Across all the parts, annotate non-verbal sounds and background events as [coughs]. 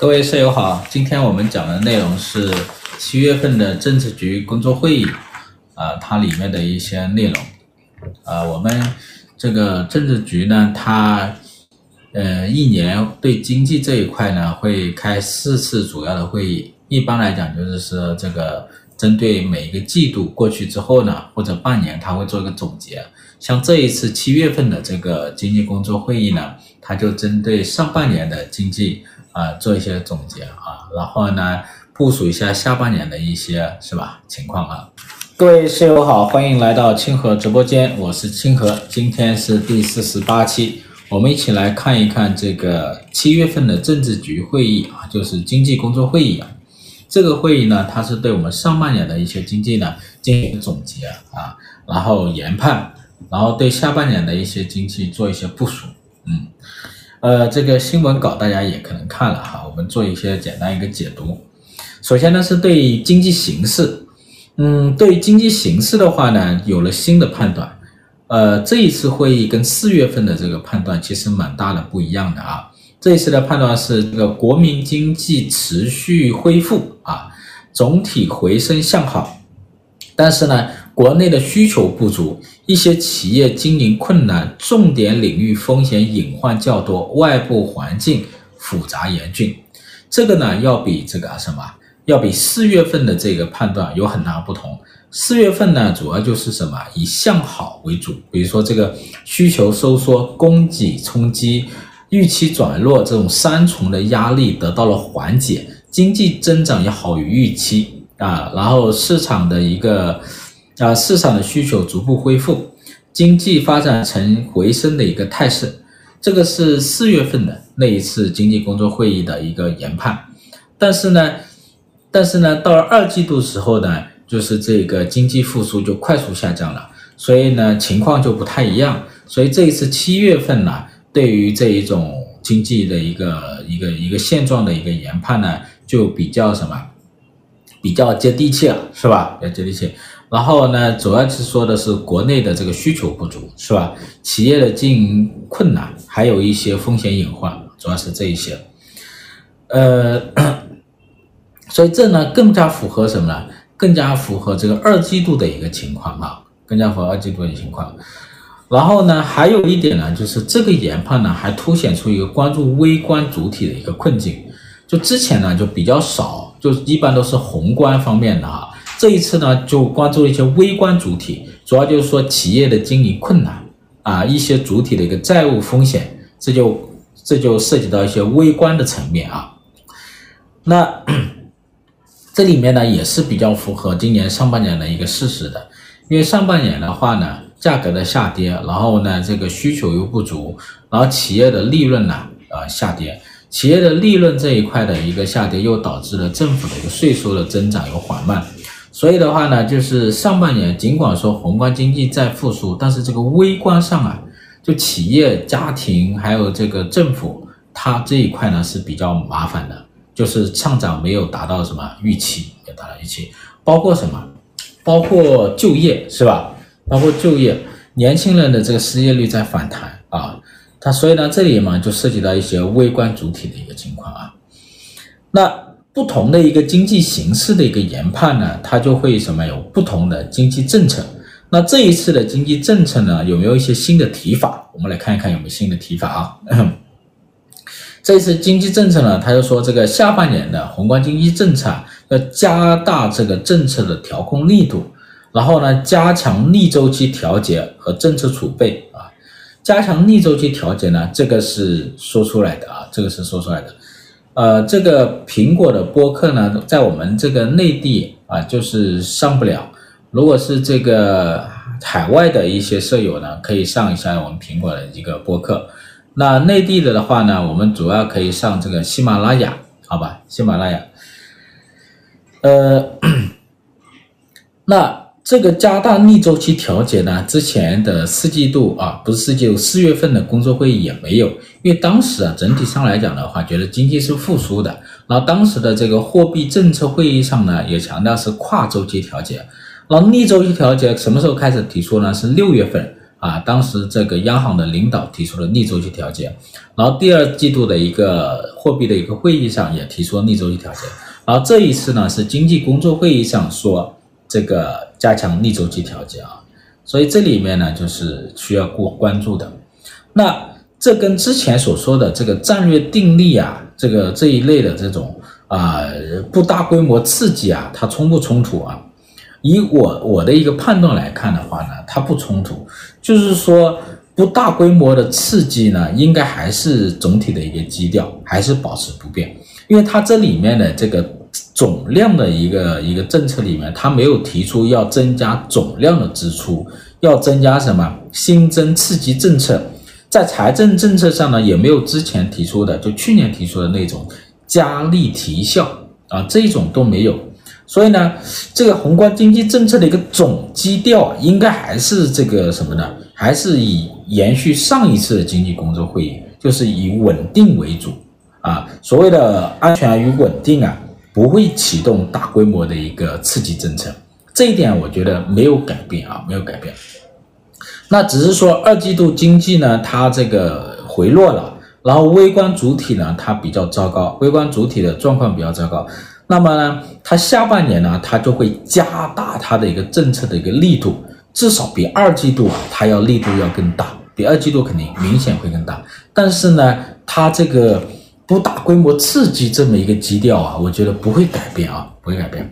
各位舍友好，今天我们讲的内容是七月份的政治局工作会议，啊、呃，它里面的一些内容，啊、呃，我们这个政治局呢，它呃一年对经济这一块呢会开四次主要的会议，一般来讲就是说这个针对每个季度过去之后呢，或者半年，它会做一个总结。像这一次七月份的这个经济工作会议呢，它就针对上半年的经济。啊，做一些总结啊，然后呢，部署一下下半年的一些是吧情况啊。各位室友好，欢迎来到清河直播间，我是清河，今天是第四十八期，我们一起来看一看这个七月份的政治局会议啊，就是经济工作会议啊。这个会议呢，它是对我们上半年的一些经济呢进行总结啊，然后研判，然后对下半年的一些经济做一些部署，嗯。呃，这个新闻稿大家也可能看了哈，我们做一些简单一个解读。首先呢，是对经济形势，嗯，对经济形势的话呢，有了新的判断。呃，这一次会议跟四月份的这个判断其实蛮大的不一样的啊。这一次的判断是这个国民经济持续恢复啊，总体回升向好，但是呢，国内的需求不足。一些企业经营困难，重点领域风险隐患较多，外部环境复杂严峻。这个呢，要比这个什么，要比四月份的这个判断有很大不同。四月份呢，主要就是什么，以向好为主，比如说这个需求收缩、供给冲击、预期转弱这种三重的压力得到了缓解，经济增长也好于预期啊，然后市场的一个。啊，市场的需求逐步恢复，经济发展呈回升的一个态势，这个是四月份的那一次经济工作会议的一个研判。但是呢，但是呢，到了二季度时候呢，就是这个经济复苏就快速下降了，所以呢，情况就不太一样。所以这一次七月份呢，对于这一种经济的一个一个一个现状的一个研判呢，就比较什么，比较接地气了，是吧？比较接地气。然后呢，主要是说的是国内的这个需求不足，是吧？企业的经营困难，还有一些风险隐患，主要是这一些。呃，[clears throat] 所以这呢更加符合什么呢？更加符合这个二季度的一个情况啊，更加符合二季度的情况。然后呢，还有一点呢，就是这个研判呢还凸显出一个关注微观主体的一个困境，就之前呢就比较少，就一般都是宏观方面的啊。这一次呢，就关注一些微观主体，主要就是说企业的经营困难啊，一些主体的一个债务风险，这就这就涉及到一些微观的层面啊。那 [clears throat] 这里面呢，也是比较符合今年上半年的一个事实的，因为上半年的话呢，价格的下跌，然后呢，这个需求又不足，然后企业的利润呢，呃，下跌，企业的利润这一块的一个下跌，又导致了政府的一个税收的增长又缓慢。所以的话呢，就是上半年尽管说宏观经济在复苏，但是这个微观上啊，就企业、家庭还有这个政府，它这一块呢是比较麻烦的，就是上涨没有达到什么预期，没有达到预期，包括什么？包括就业是吧？包括就业，年轻人的这个失业率在反弹啊，它所以呢这里嘛就涉及到一些微观主体的一个情况啊，那。不同的一个经济形势的一个研判呢，它就会什么有不同的经济政策。那这一次的经济政策呢，有没有一些新的提法？我们来看一看有没有新的提法啊。[coughs] 这次经济政策呢，他就说这个下半年的宏观经济政策要加大这个政策的调控力度，然后呢，加强逆周期调节和政策储备啊。加强逆周期调节呢，这个是说出来的啊，这个是说出来的。呃，这个苹果的播客呢，在我们这个内地啊，就是上不了。如果是这个海外的一些舍友呢，可以上一下我们苹果的一个播客。那内地的的话呢，我们主要可以上这个喜马拉雅，好吧？喜马拉雅。呃，[coughs] 那。这个加大逆周期调节呢，之前的四季度啊，不是四季度，四月份的工作会议也没有，因为当时啊，整体上来讲的话，觉得经济是复苏的。然后当时的这个货币政策会议上呢，也强调是跨周期调节。然后逆周期调节什么时候开始提出呢？是六月份啊，当时这个央行的领导提出了逆周期调节，然后第二季度的一个货币的一个会议上也提出了逆周期调节，然后这一次呢是经济工作会议上说这个加强逆周期调节啊，所以这里面呢就是需要过关注的。那这跟之前所说的这个战略定力啊，这个这一类的这种啊不大规模刺激啊，它冲不冲突啊？以我我的一个判断来看的话呢，它不冲突，就是说不大规模的刺激呢，应该还是总体的一个基调，还是保持不变，因为它这里面的这个总量的一个一个政策里面，它没有提出要增加总量的支出，要增加什么新增刺激政策，在财政政策上呢，也没有之前提出的，就去年提出的那种加力提效啊，这一种都没有。所以呢，这个宏观经济政策的一个总基调，应该还是这个什么呢？还是以延续上一次的经济工作会议，就是以稳定为主啊。所谓的安全与稳定啊，不会启动大规模的一个刺激政策，这一点我觉得没有改变啊，没有改变。那只是说二季度经济呢，它这个回落了，然后微观主体呢，它比较糟糕，微观主体的状况比较糟糕。那么呢，它下半年呢，它就会加大它的一个政策的一个力度，至少比二季度啊，它要力度要更大，比二季度肯定明显会更大。但是呢，它这个不大规模刺激这么一个基调啊，我觉得不会改变啊，不会改变。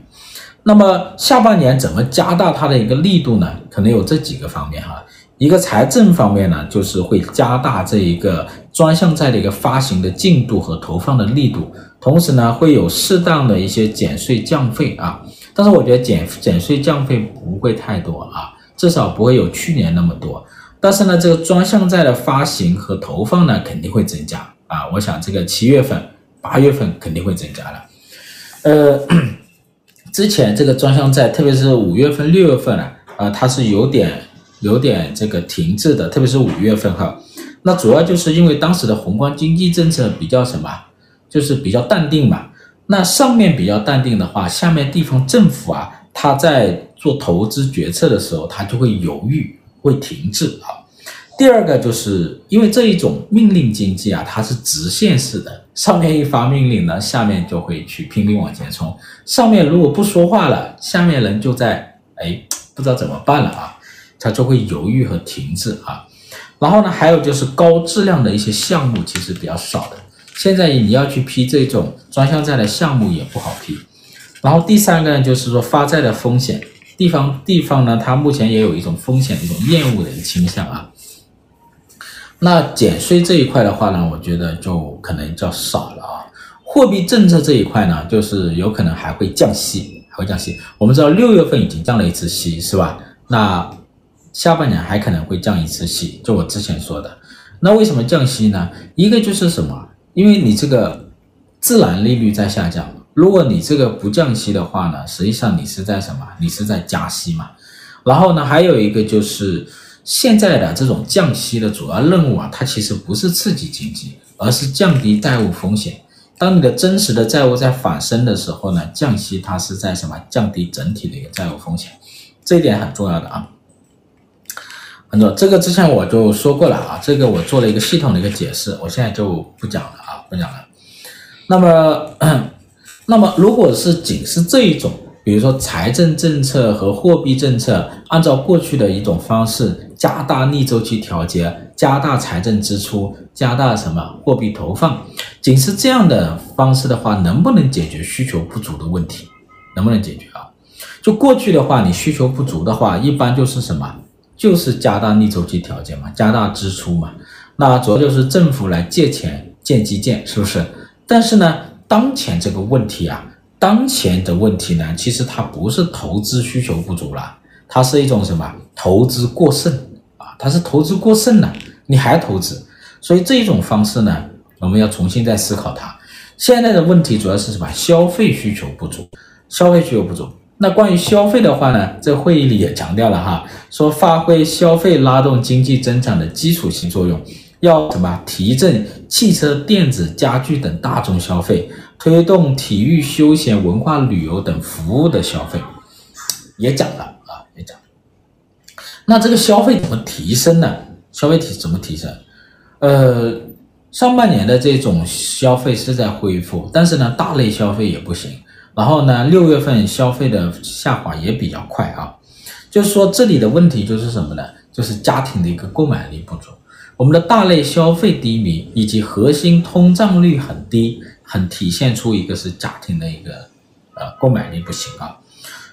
那么下半年怎么加大它的一个力度呢？可能有这几个方面哈。一个财政方面呢，就是会加大这一个专项债的一个发行的进度和投放的力度。同时呢，会有适当的一些减税降费啊，但是我觉得减减税降费不会太多啊，至少不会有去年那么多。但是呢，这个专项债的发行和投放呢，肯定会增加啊。我想这个七月份、八月份肯定会增加了。呃，之前这个专项债，特别是五月份、六月份啊，啊，它是有点有点这个停滞的，特别是五月份哈。那主要就是因为当时的宏观经济政策比较什么？就是比较淡定嘛，那上面比较淡定的话，下面地方政府啊，他在做投资决策的时候，他就会犹豫，会停滞啊。第二个就是因为这一种命令经济啊，它是直线式的，上面一发命令呢，下面就会去拼命往前冲。上面如果不说话了，下面人就在哎，不知道怎么办了啊，他就会犹豫和停滞啊。然后呢，还有就是高质量的一些项目其实比较少的。现在你要去批这种专项债的项目也不好批，然后第三个呢，就是说发债的风险，地方地方呢，它目前也有一种风险的一种厌恶的一个倾向啊。那减税这一块的话呢，我觉得就可能较少了啊。货币政策这一块呢，就是有可能还会降息，还会降息。我们知道六月份已经降了一次息，是吧？那下半年还可能会降一次息，就我之前说的。那为什么降息呢？一个就是什么？因为你这个自然利率在下降，如果你这个不降息的话呢，实际上你是在什么？你是在加息嘛。然后呢，还有一个就是现在的这种降息的主要任务啊，它其实不是刺激经济，而是降低债务风险。当你的真实的债务在反升的时候呢，降息它是在什么？降低整体的一个债务风险，这一点很重要的啊。很重要，这个之前我就说过了啊，这个我做了一个系统的一个解释，我现在就不讲了啊。不讲了。那么，那么如果是仅是这一种，比如说财政政策和货币政策，按照过去的一种方式，加大逆周期调节，加大财政支出，加大什么货币投放，仅是这样的方式的话，能不能解决需求不足的问题？能不能解决啊？就过去的话，你需求不足的话，一般就是什么？就是加大逆周期调节嘛，加大支出嘛。那主要就是政府来借钱。建基建是不是？但是呢，当前这个问题啊，当前的问题呢，其实它不是投资需求不足了，它是一种什么？投资过剩，它是投资过剩了，你还投资，所以这一种方式呢，我们要重新再思考它。现在的问题主要是什么？消费需求不足，消费需求不足。那关于消费的话呢，这会议里也强调了哈，说发挥消费拉动经济增长的基础性作用。要什么？提振汽车、电子、家具等大众消费，推动体育、休闲、文化旅游等服务的消费，也讲了。那这个消费怎么提升呢？消费体怎么提升？呃，上半年的这种消费是在恢复，但是呢，大类消费也不行。然后呢，六月份消费的下滑也比较快啊。就是说，这里的问题就是什么呢？就是家庭的一个购买力不足。我们的大类消费低迷，以及核心通胀率很低，很体现出一个是家庭的一个呃购买力不行啊。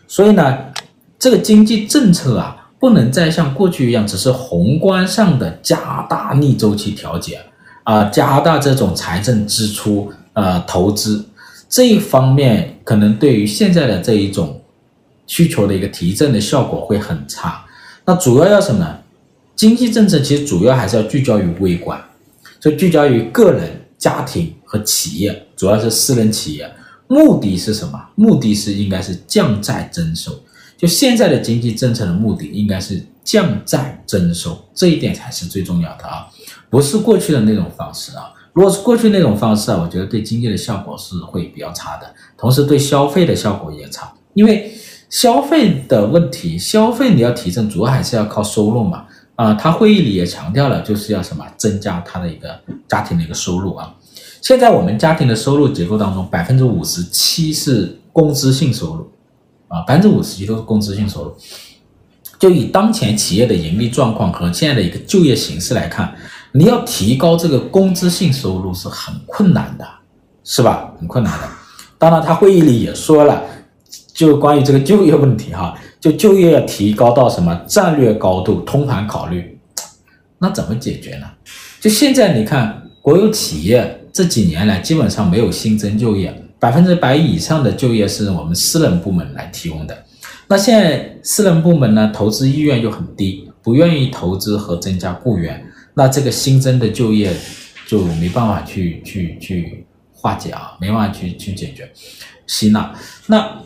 所以呢，这个经济政策啊。不能再像过去一样，只是宏观上的加大逆周期调节，啊、加大这种财政支出，呃，投资这一方面，可能对于现在的这一种需求的一个提振的效果会很差。那主要要什么呢？经济政策其实主要还是要聚焦于微观，就聚焦于个人、家庭和企业，主要是私人企业。目的是什么？目的是应该是降债增收。就现在的经济政策的目的应该是降债增收，这一点才是最重要的啊，不是过去的那种方式啊。如果是过去那种方式啊，我觉得对经济的效果是会比较差的，同时对消费的效果也差。因为消费的问题，消费你要提升，主要还是要靠收入嘛。啊，他会议里也强调了，就是要什么增加他的一个家庭的一个收入啊。现在我们家庭的收入结构当中，百分之五十七是工资性收入。啊，百分之五十几都是工资性收入。就以当前企业的盈利状况和现在的一个就业形势来看，你要提高这个工资性收入是很困难的，是吧？很困难的。当然，他会议里也说了，就关于这个就业问题哈，就就业要提高到什么战略高度，通盘考虑。那怎么解决呢？就现在你看，国有企业这几年来基本上没有新增就业。百分之百以上的就业是我们私人部门来提供的，那现在私人部门呢，投资意愿又很低，不愿意投资和增加雇员，那这个新增的就业就没办法去去去化解啊，没办法去去解决，吸纳。那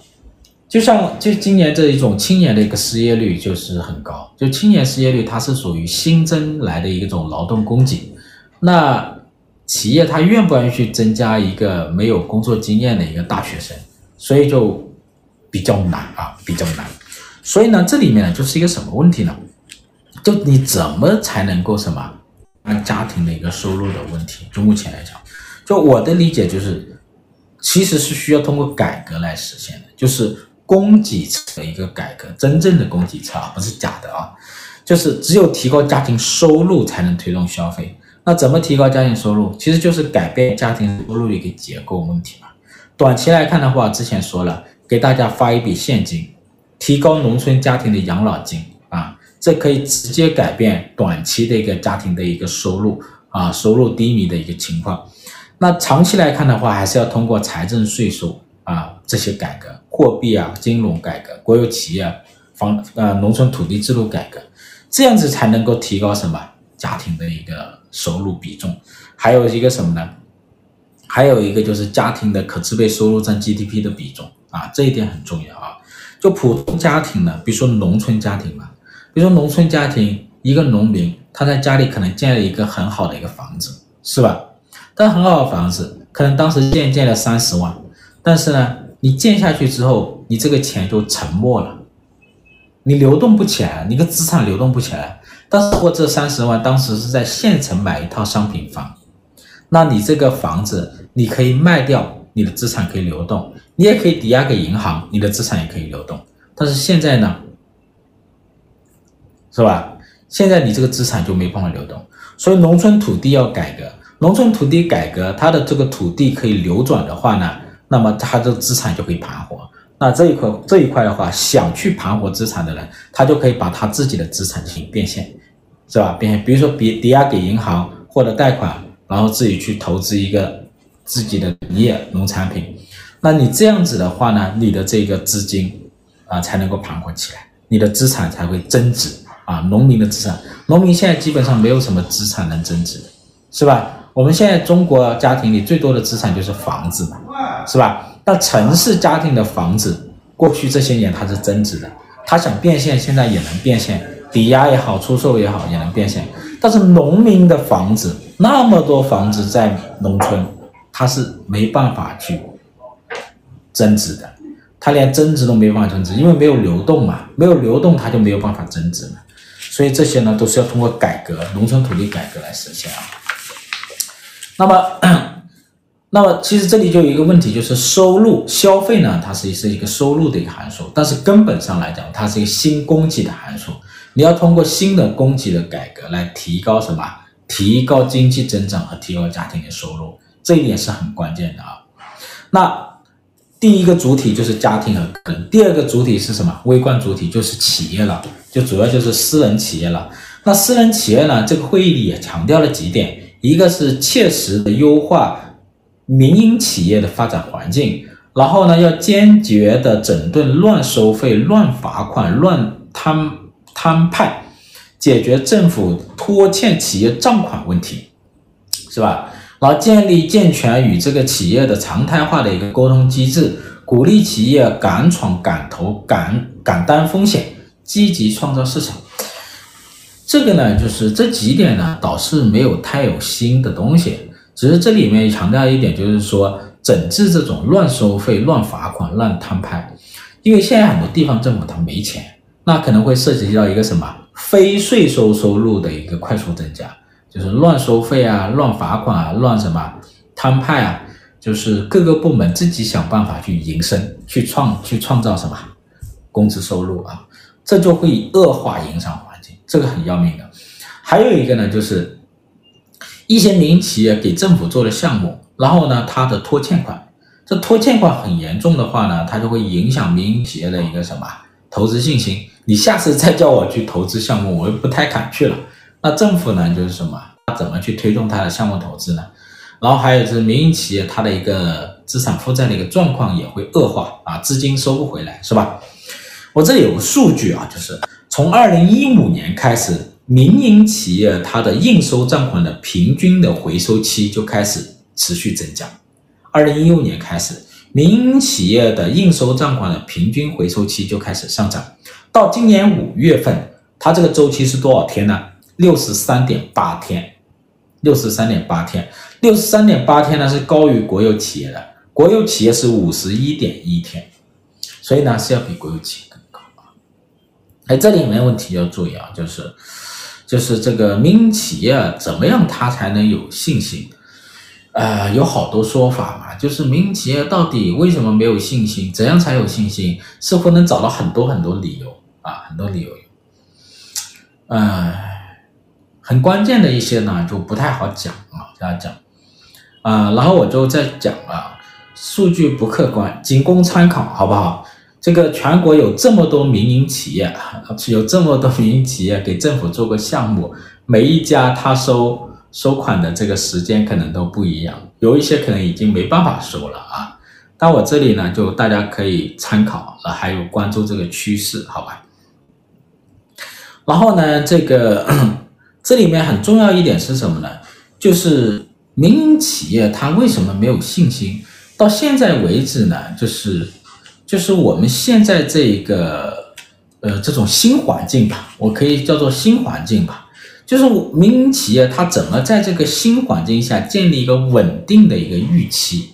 就像就今年这一种青年的一个失业率就是很高，就青年失业率它是属于新增来的一种劳动供给，那。企业他愿不愿意去增加一个没有工作经验的一个大学生，所以就比较难啊，比较难。所以呢，这里面呢就是一个什么问题呢？就你怎么才能够什么按家庭的一个收入的问题？就目前来讲，就我的理解就是，其实是需要通过改革来实现的，就是供给侧的一个改革，真正的供给侧啊，不是假的啊，就是只有提高家庭收入才能推动消费。那怎么提高家庭收入？其实就是改变家庭收入一个结构问题嘛。短期来看的话，之前说了，给大家发一笔现金，提高农村家庭的养老金啊，这可以直接改变短期的一个家庭的一个收入啊，收入低迷的一个情况。那长期来看的话，还是要通过财政税收啊这些改革，货币啊金融改革，国有企业房呃农村土地制度改革，这样子才能够提高什么家庭的一个。收入比重，还有一个什么呢？还有一个就是家庭的可支配收入占 GDP 的比重啊，这一点很重要啊。就普通家庭呢，比如说农村家庭嘛，比如说农村家庭，一个农民他在家里可能建了一个很好的一个房子，是吧？但很好的房子，可能当时建建了三十万，但是呢，你建下去之后，你这个钱就沉没了，你流动不起来，你的资产流动不起来。但是我这三十万当时是在县城买一套商品房，那你这个房子你可以卖掉，你的资产可以流动，你也可以抵押给银行，你的资产也可以流动。但是现在呢，是吧？现在你这个资产就没办法流动，所以农村土地要改革，农村土地改革，它的这个土地可以流转的话呢，那么它的资产就可以盘活。那这一块这一块的话，想去盘活资产的人，他就可以把他自己的资产进行变现。是吧？变现比如说，抵抵押给银行或者贷款，然后自己去投资一个自己的农业农产品，那你这样子的话呢，你的这个资金啊才能够盘活起来，你的资产才会增值啊。农民的资产，农民现在基本上没有什么资产能增值，是吧？我们现在中国家庭里最多的资产就是房子嘛，是吧？那城市家庭的房子，过去这些年它是增值的，它想变现，现在也能变现。抵押也好，出售也好，也能变现。但是农民的房子，那么多房子在农村，他是没办法去增值的，他连增值都没办法增值，因为没有流动嘛，没有流动，他就没有办法增值嘛。所以这些呢都是要通过改革农村土地改革来实现啊。那么。那么其实这里就有一个问题，就是收入消费呢，它是是一个收入的一个函数，但是根本上来讲，它是一个新供给的函数。你要通过新的供给的改革来提高什么？提高经济增长和提高家庭的收入，这一点是很关键的啊。那第一个主体就是家庭和个人，第二个主体是什么？微观主体就是企业了，就主要就是私人企业了。那私人企业呢，这个会议里也强调了几点，一个是切实的优化。民营企业的发展环境，然后呢，要坚决的整顿乱收费、乱罚款、乱摊摊派，解决政府拖欠企业账款问题，是吧？然后建立健全与这个企业的常态化的一个沟通机制，鼓励企业敢闯敢投、敢敢担风险，积极创造市场。这个呢，就是这几点呢，倒是没有太有新的东西。只是这里面强调一点，就是说整治这种乱收费、乱罚款、乱摊派，因为现在很多地方政府它没钱，那可能会涉及到一个什么非税收收入的一个快速增加，就是乱收费啊、乱罚款啊、乱什么摊派啊，就是各个部门自己想办法去营生、去创、去创造什么工资收入啊，这就会恶化营商环境，这个很要命的。还有一个呢，就是。一些民营企业给政府做了项目，然后呢，他的拖欠款，这拖欠款很严重的话呢，它就会影响民营企业的一个什么投资信心。你下次再叫我去投资项目，我又不太敢去了。那政府呢，就是什么，他怎么去推动他的项目投资呢？然后还有就是民营企业它的一个资产负债的一个状况也会恶化啊，资金收不回来，是吧？我这里有个数据啊，就是从二零一五年开始。民营企业它的应收账款的平均的回收期就开始持续增加。二零一六年开始，民营企业的应收账款的平均回收期就开始上涨。到今年五月份，它这个周期是多少天呢？六十三点八天，六十三点八天，六十三点八天呢是高于国有企业的，国有企业是五十一点一天，所以呢是要比国有企业更高啊。哎，这里面问题要注意啊，就是。就是这个民营企业怎么样，它才能有信心？呃，有好多说法嘛。就是民营企业到底为什么没有信心？怎样才有信心？似乎能找到很多很多理由啊，很多理由。呃，很关键的一些呢，就不太好讲啊，这样讲啊。然后我就在讲啊，数据不客观，仅供参考，好不好？这个全国有这么多民营企业，有这么多民营企业给政府做过项目，每一家他收收款的这个时间可能都不一样，有一些可能已经没办法收了啊。但我这里呢，就大家可以参考，还有关注这个趋势，好吧？然后呢，这个 [coughs] 这里面很重要一点是什么呢？就是民营企业它为什么没有信心？到现在为止呢，就是。就是我们现在这个，呃，这种新环境吧，我可以叫做新环境吧。就是民营企业它怎么在这个新环境下建立一个稳定的一个预期，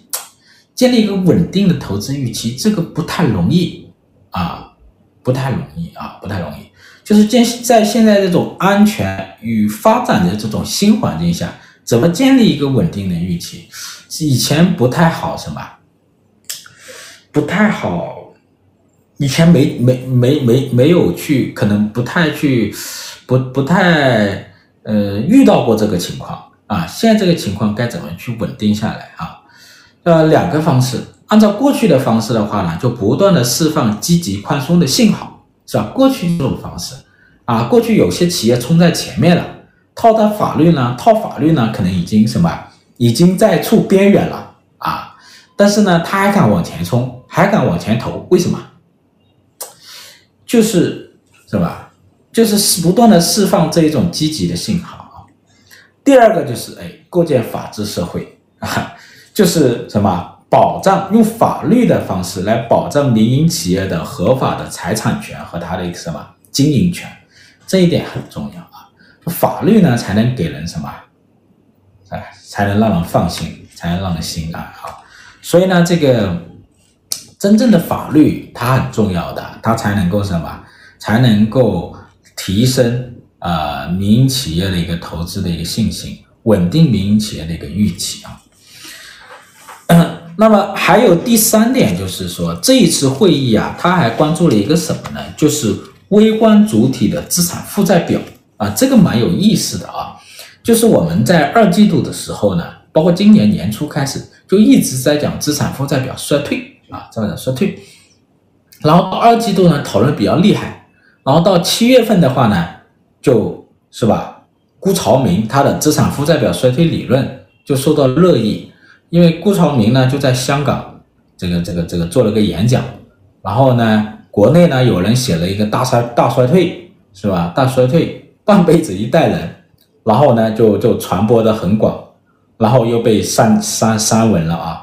建立一个稳定的投资预期，这个不太容易啊，不太容易啊，不太容易。就是建在现在这种安全与发展的这种新环境下，怎么建立一个稳定的预期，以前不太好，是吗？不太好，以前没没没没没有去，可能不太去，不不太呃遇到过这个情况啊。现在这个情况该怎么去稳定下来啊？呃，两个方式，按照过去的方式的话呢，就不断的释放积极宽松的信号，是吧？过去这种方式啊，过去有些企业冲在前面了，套的法律呢，套法律呢，可能已经什么，已经在处边缘了，但是呢，他还敢往前冲。还敢往前投，为什么？就是是吧？就是不断的释放这一种积极的信号啊。第二个就是哎，构建法治社会啊，就是什么？保障用法律的方式来保障民营企业的合法的财产权和它的一个什么经营权，这一点很重要啊。法律呢，才能给人什么？哎，才能让人放心，才能让人心安啊。所以呢，这个。真正的法律它很重要的，它才能够什么？才能够提升呃民营企业的一个投资的一个信心，稳定民营企业的一个预期啊。[coughs] 那么还有第三点就是说，这一次会议啊，他还关注了一个什么呢？就是微观主体的资产负债表啊，这个蛮有意思的啊。就是我们在二季度的时候呢，包括今年年初开始，就一直在讲资产负债表衰退啊，在讲衰退。然后二季度呢，讨论比较厉害。然后到七月份的话呢，就是吧，辜朝明他的资产负债表衰退理论就受到热议。因为辜朝明呢就在香港这个这个这个做了个演讲，然后呢国内呢有人写了一个大衰大衰退是吧？大衰退半辈子一代人，然后呢就就传播的很广，然后又被删删删文了啊。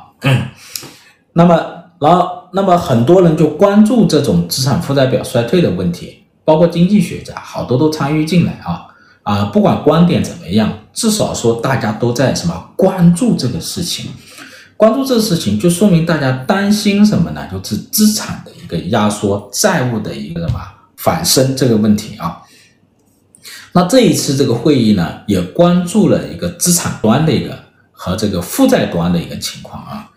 那么然后那么很多人就关注这种资产负债表衰退的问题，包括经济学家好多都参与进来啊。啊，不管观点怎么样，至少说大家都在什么关注这个事情，关注这个事情就说明大家担心什么呢？就是资产的一个压缩，债务的一个什么反升这个问题啊。那这一次这个会议呢，也关注了一个资产端的一个和这个负债端的一个情况啊。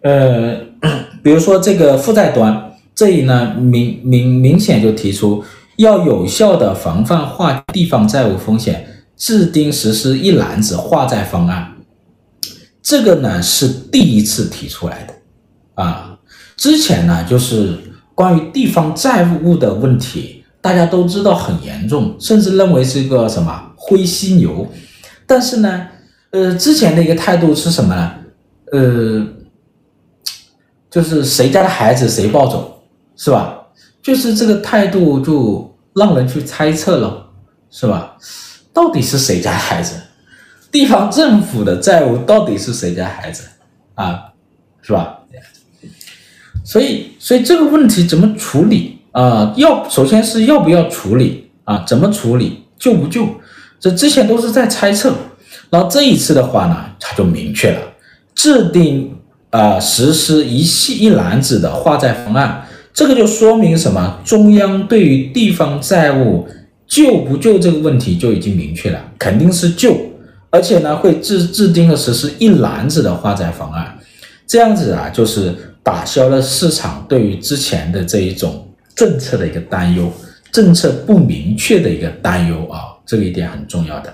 呃，[clears throat] 比如说这个负债端这里呢，明明明显就提出。要有效的防范化地方债务风险，制定实施一揽子化债方案。这个呢是第一次提出来的啊，之前呢就是关于地方债务的问题，大家都知道很严重，甚至认为是一个什么灰犀牛。但是呢，呃，之前的一个态度是什么呢？呃，就是谁家的孩子谁抱走，是吧？就是这个态度就让人去猜测了，是吧？到底是谁家孩子？地方政府的债务到底是谁家孩子啊？是吧？所以，所以这个问题怎么处理啊？要首先是要不要处理啊？怎么处理？救不救？这之前都是在猜测，然后这一次的话呢，他就明确了，制定啊实施一系一篮子的化债方案。这个就说明什么？中央对于地方债务救不救这个问题就已经明确了，肯定是救，而且呢会制制定和实施一篮子的化债方案，这样子啊就是打消了市场对于之前的这一种政策的一个担忧，政策不明确的一个担忧啊，这个一点很重要的。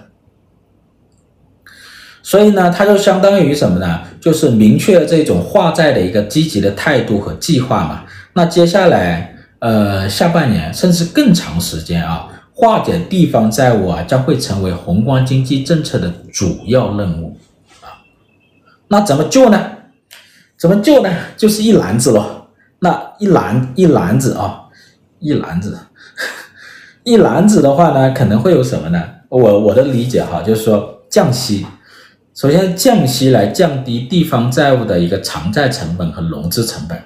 所以呢，它就相当于什么呢？就是明确了这种化债的一个积极的态度和计划嘛。那接下来，呃，下半年甚至更长时间啊，化解地方债务啊，将会成为宏观经济政策的主要任务啊。那怎么救呢？怎么救呢？就是一篮子喽。那一篮一篮子啊，一篮子，[laughs] 一篮子的话呢，可能会有什么呢？我我的理解哈，就是说降息，首先降息来降低地方债务的一个偿债成本和融资成本。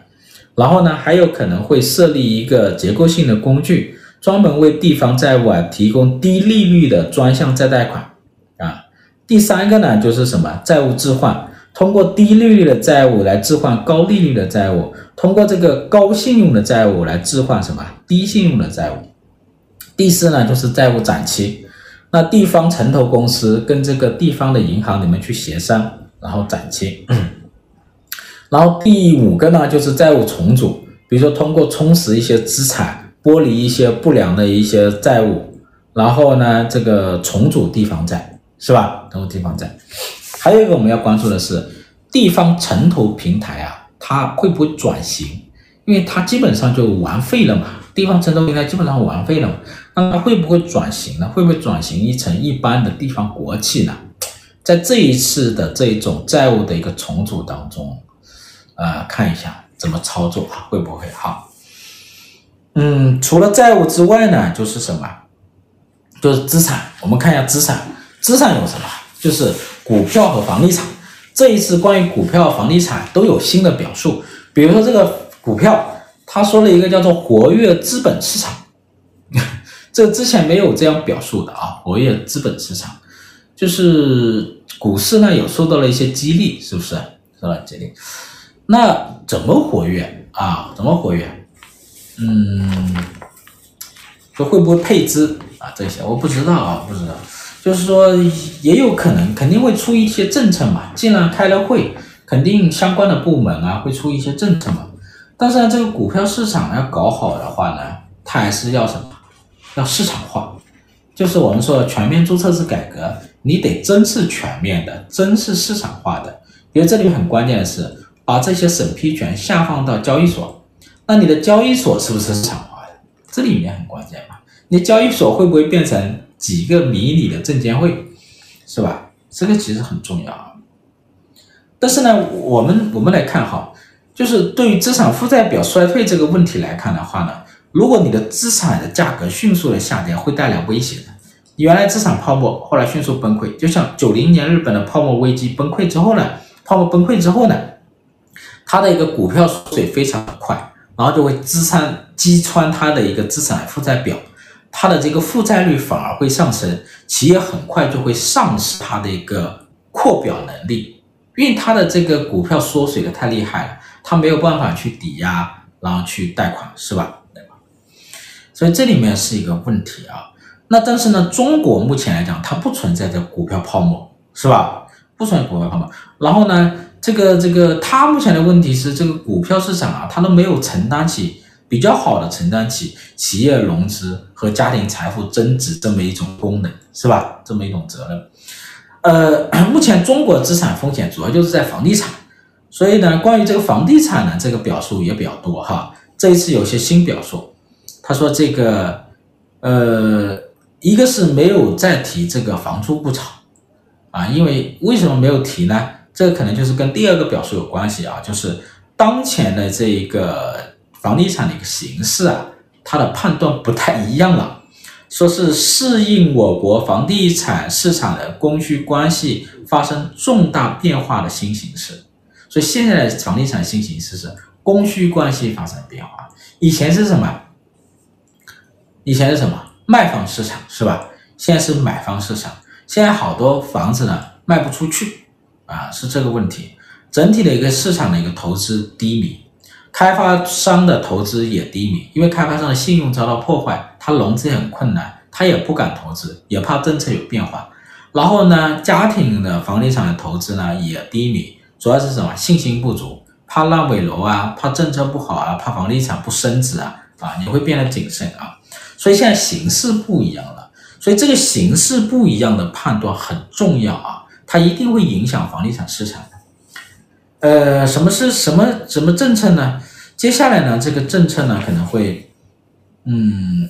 然后呢，还有可能会设立一个结构性的工具，专门为地方债务啊提供低利率的专项再贷款啊。第三个呢，就是什么债务置换，通过低利率的债务来置换高利率的债务，通过这个高信用的债务来置换什么低信用的债务。第四呢，就是债务展期，那地方城投公司跟这个地方的银行你们去协商，然后展期。然后第五个呢，就是债务重组，比如说通过充实一些资产，剥离一些不良的一些债务，然后呢，这个重组地方债，是吧？重组地方债。还有一个我们要关注的是，地方城投平台啊，它会不会转型？因为它基本上就玩废了嘛，地方城投平台基本上玩废了嘛，那它会不会转型呢？会不会转型一成一般的地方国企呢？在这一次的这种债务的一个重组当中。呃，看一下怎么操作啊，会不会好？嗯，除了债务之外呢，就是什么？就是资产。我们看一下资产，资产有什么？就是股票和房地产。这一次关于股票、房地产都有新的表述。比如说这个股票，他说了一个叫做活跃资本市场，这之前没有这样表述的啊。活跃资本市场，就是股市呢有受到了一些激励，是不是？受到激励。那怎么活跃啊？怎么活跃？嗯，说会不会配资啊，这些我不知道啊，不知道，就是说也有可能肯定会出一些政策嘛，既然开了会，肯定相关的部门啊会出一些政策嘛。但是呢，这个股票市场要搞好的话呢，它还是要什么？要市场化，就是我们说全面注册制改革，你得真是全面的，真是市场化的。因为这里很关键的是，把这些审批权下放到交易所，那你的交易所是不是市场化的？这里面很关键嘛。你交易所会不会变成几个迷你的证监会，是吧？这个其实很重要啊。但是呢，我们我们来看哈，就是对于资产负债表衰退这个问题来看的话呢，如果你的资产的价格迅速的下跌，会带来威胁的。你原来资产泡沫后来迅速崩溃，就像九零年日本的泡沫危机崩溃之后呢，泡沫崩溃之后呢，它的一个股票缩水非常的快，然后就会支撑击穿它的一个资产负债表。它的这个负债率反而会上升，企业很快就会丧失它的一个扩表能力，因为它的这个股票缩水的太厉害了，它没有办法去抵押，然后去贷款，是吧？所以这里面是一个问题啊。那但是呢，中国目前来讲，它不存在着股票泡沫，是吧？不存在股票泡沫。然后呢，这个这个，它目前的问题是，这个股票市场啊，它都没有承担起。比较好的承担起企业融资和家庭财富增值这么一种功能，是吧？这么一种责任。呃，[coughs] 目前中国资产风险主要就是在房地产，所以呢，关于这个房地产呢，这个表述也比较多哈。这一次有些新表述，他说这个，呃，一个是没有再提这个房租不炒啊，因为为什么没有提呢？这个可能就是跟第二个表述有关系啊，就是当前的这一个。房地产的一个形势啊，它的判断不太一样了，说是适应我国房地产市场的供需关系发生重大变化的新形势。所以现在的房地产新形势是供需关系发生变化。以前是什么？以前是什么？卖方市场是吧？现在是买方市场。现在好多房子呢卖不出去啊，是这个问题。整体的一个市场的一个投资低迷。开发商的投资也低迷，因为开发商的信用遭到破坏，他融资也很困难，他也不敢投资，也怕政策有变化。然后呢，家庭的房地产的投资呢也低迷，主要是什么？信心不足，怕烂尾楼啊，怕政策不好啊，怕房地产不升值啊，啊，你会变得谨慎啊。所以现在形势不一样了，所以这个形势不一样的判断很重要啊，它一定会影响房地产市场。呃，什么是什么什么政策呢？接下来呢，这个政策呢可能会，嗯，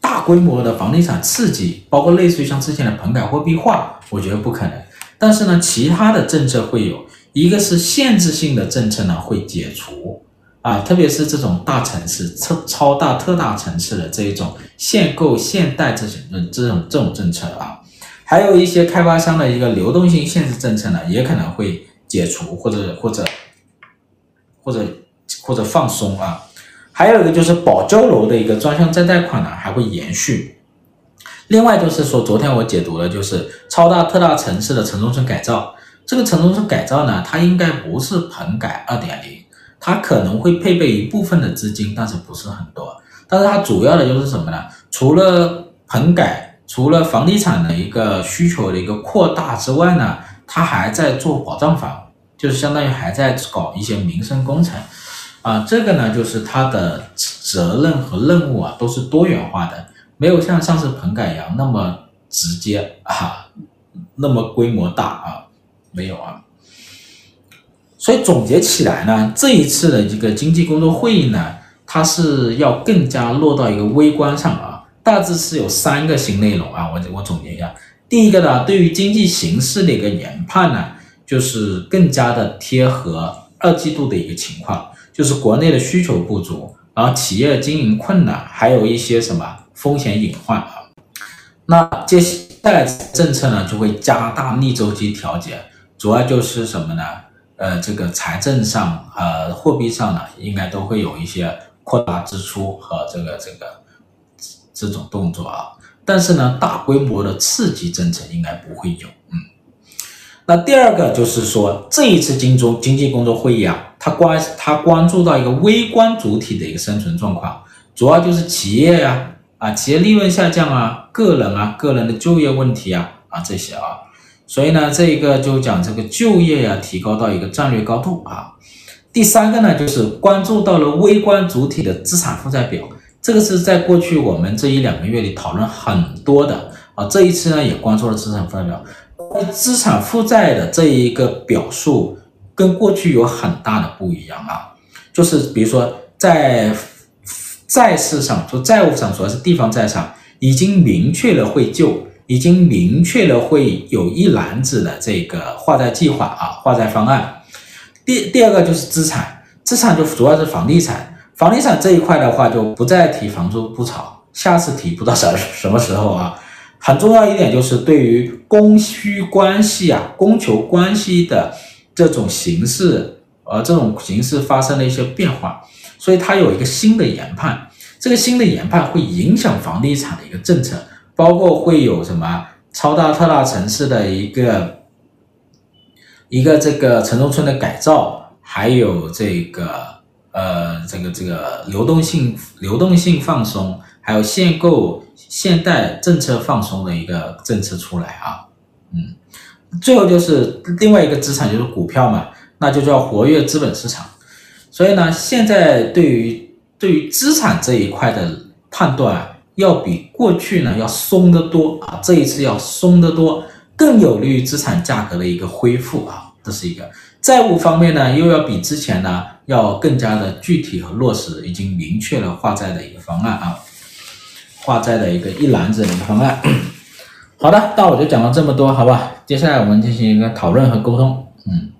大规模的房地产刺激，包括类似于像之前的棚改货币化，我觉得不可能。但是呢，其他的政策会有，一个是限制性的政策呢会解除啊，特别是这种大城市、超超大、特大城市的这一种限购限贷这种这种这种政策啊，还有一些开发商的一个流动性限制政策呢，也可能会。解除或者或者或者或者放松啊，还有一个就是保交楼的一个专项再贷款呢还会延续。另外就是说，昨天我解读的就是超大特大城市的城中村改造，这个城中村改造呢，它应该不是棚改二点零，它可能会配备一部分的资金，但是不是很多。但是它主要的就是什么呢？除了棚改，除了房地产的一个需求的一个扩大之外呢？他还在做保障房，就是相当于还在搞一些民生工程，啊，这个呢就是他的责任和任务啊都是多元化的，没有像上次棚改一样那么直接啊，那么规模大啊，没有啊。所以总结起来呢，这一次的这个经济工作会议呢，它是要更加落到一个微观上啊，大致是有三个新内容啊，我我总结一下。第一个呢，对于经济形势的一个研判呢，就是更加的贴合二季度的一个情况，就是国内的需求不足，然后企业经营困难，还有一些什么风险隐患啊。那接下来政策呢，就会加大逆周期调节，主要就是什么呢？呃，这个财政上、呃货币上呢，应该都会有一些扩大支出和这个这个这种动作啊。但是呢，大规模的刺激政策应该不会有。嗯，那第二个就是说，这一次经中经济工作会议啊，它关它关注到一个微观主体的一个生存状况，主要就是企业呀、啊、啊，企业利润下降啊，个人啊，个人的就业问题啊，啊这些啊，所以呢，这一个就讲这个就业呀、提高到一个战略高度啊。第三个呢，就是关注到了微观主体的资产负债表，这个是在过去我们这一两个月里讨论很多的啊。这一次呢，也关注了资产负债表，资产负债的这一个表述跟过去有很大的不一样啊。就是比如说在债市上，就债务上，主要是地方债上，已经明确了会救，已经明确了会有一篮子的这个化债计划啊，化债方案。第第二个就是资产，资产就主要是房地产，房地产这一块的话就不再提房租不炒，下次提不知道什什么时候啊。很重要一点就是对于供需关系啊，供求关系的这种形式，呃，这种形式发生了一些变化，所以它有一个新的研判，这个新的研判会影响房地产的一个政策，包括会有什么超大特大城市的一个。一个这个城中村的改造，还有这个呃这个这个流动性流动性放松，还有限购限贷政策放松的一个政策出来啊，嗯，最后就是另外一个资产就是股票嘛，那就叫活跃资本市场。所以呢，现在对于对于资产这一块的判断，要比过去呢要松得多啊，这一次要松得多。更有利于资产价格的一个恢复啊，这是一个债务方面呢，又要比之前呢要更加的具体和落实，已经明确了化债的一个方案啊，化债的一个一篮子的一个方案。好的，那我就讲了这么多，好吧？接下来我们进行一个讨论和沟通，嗯。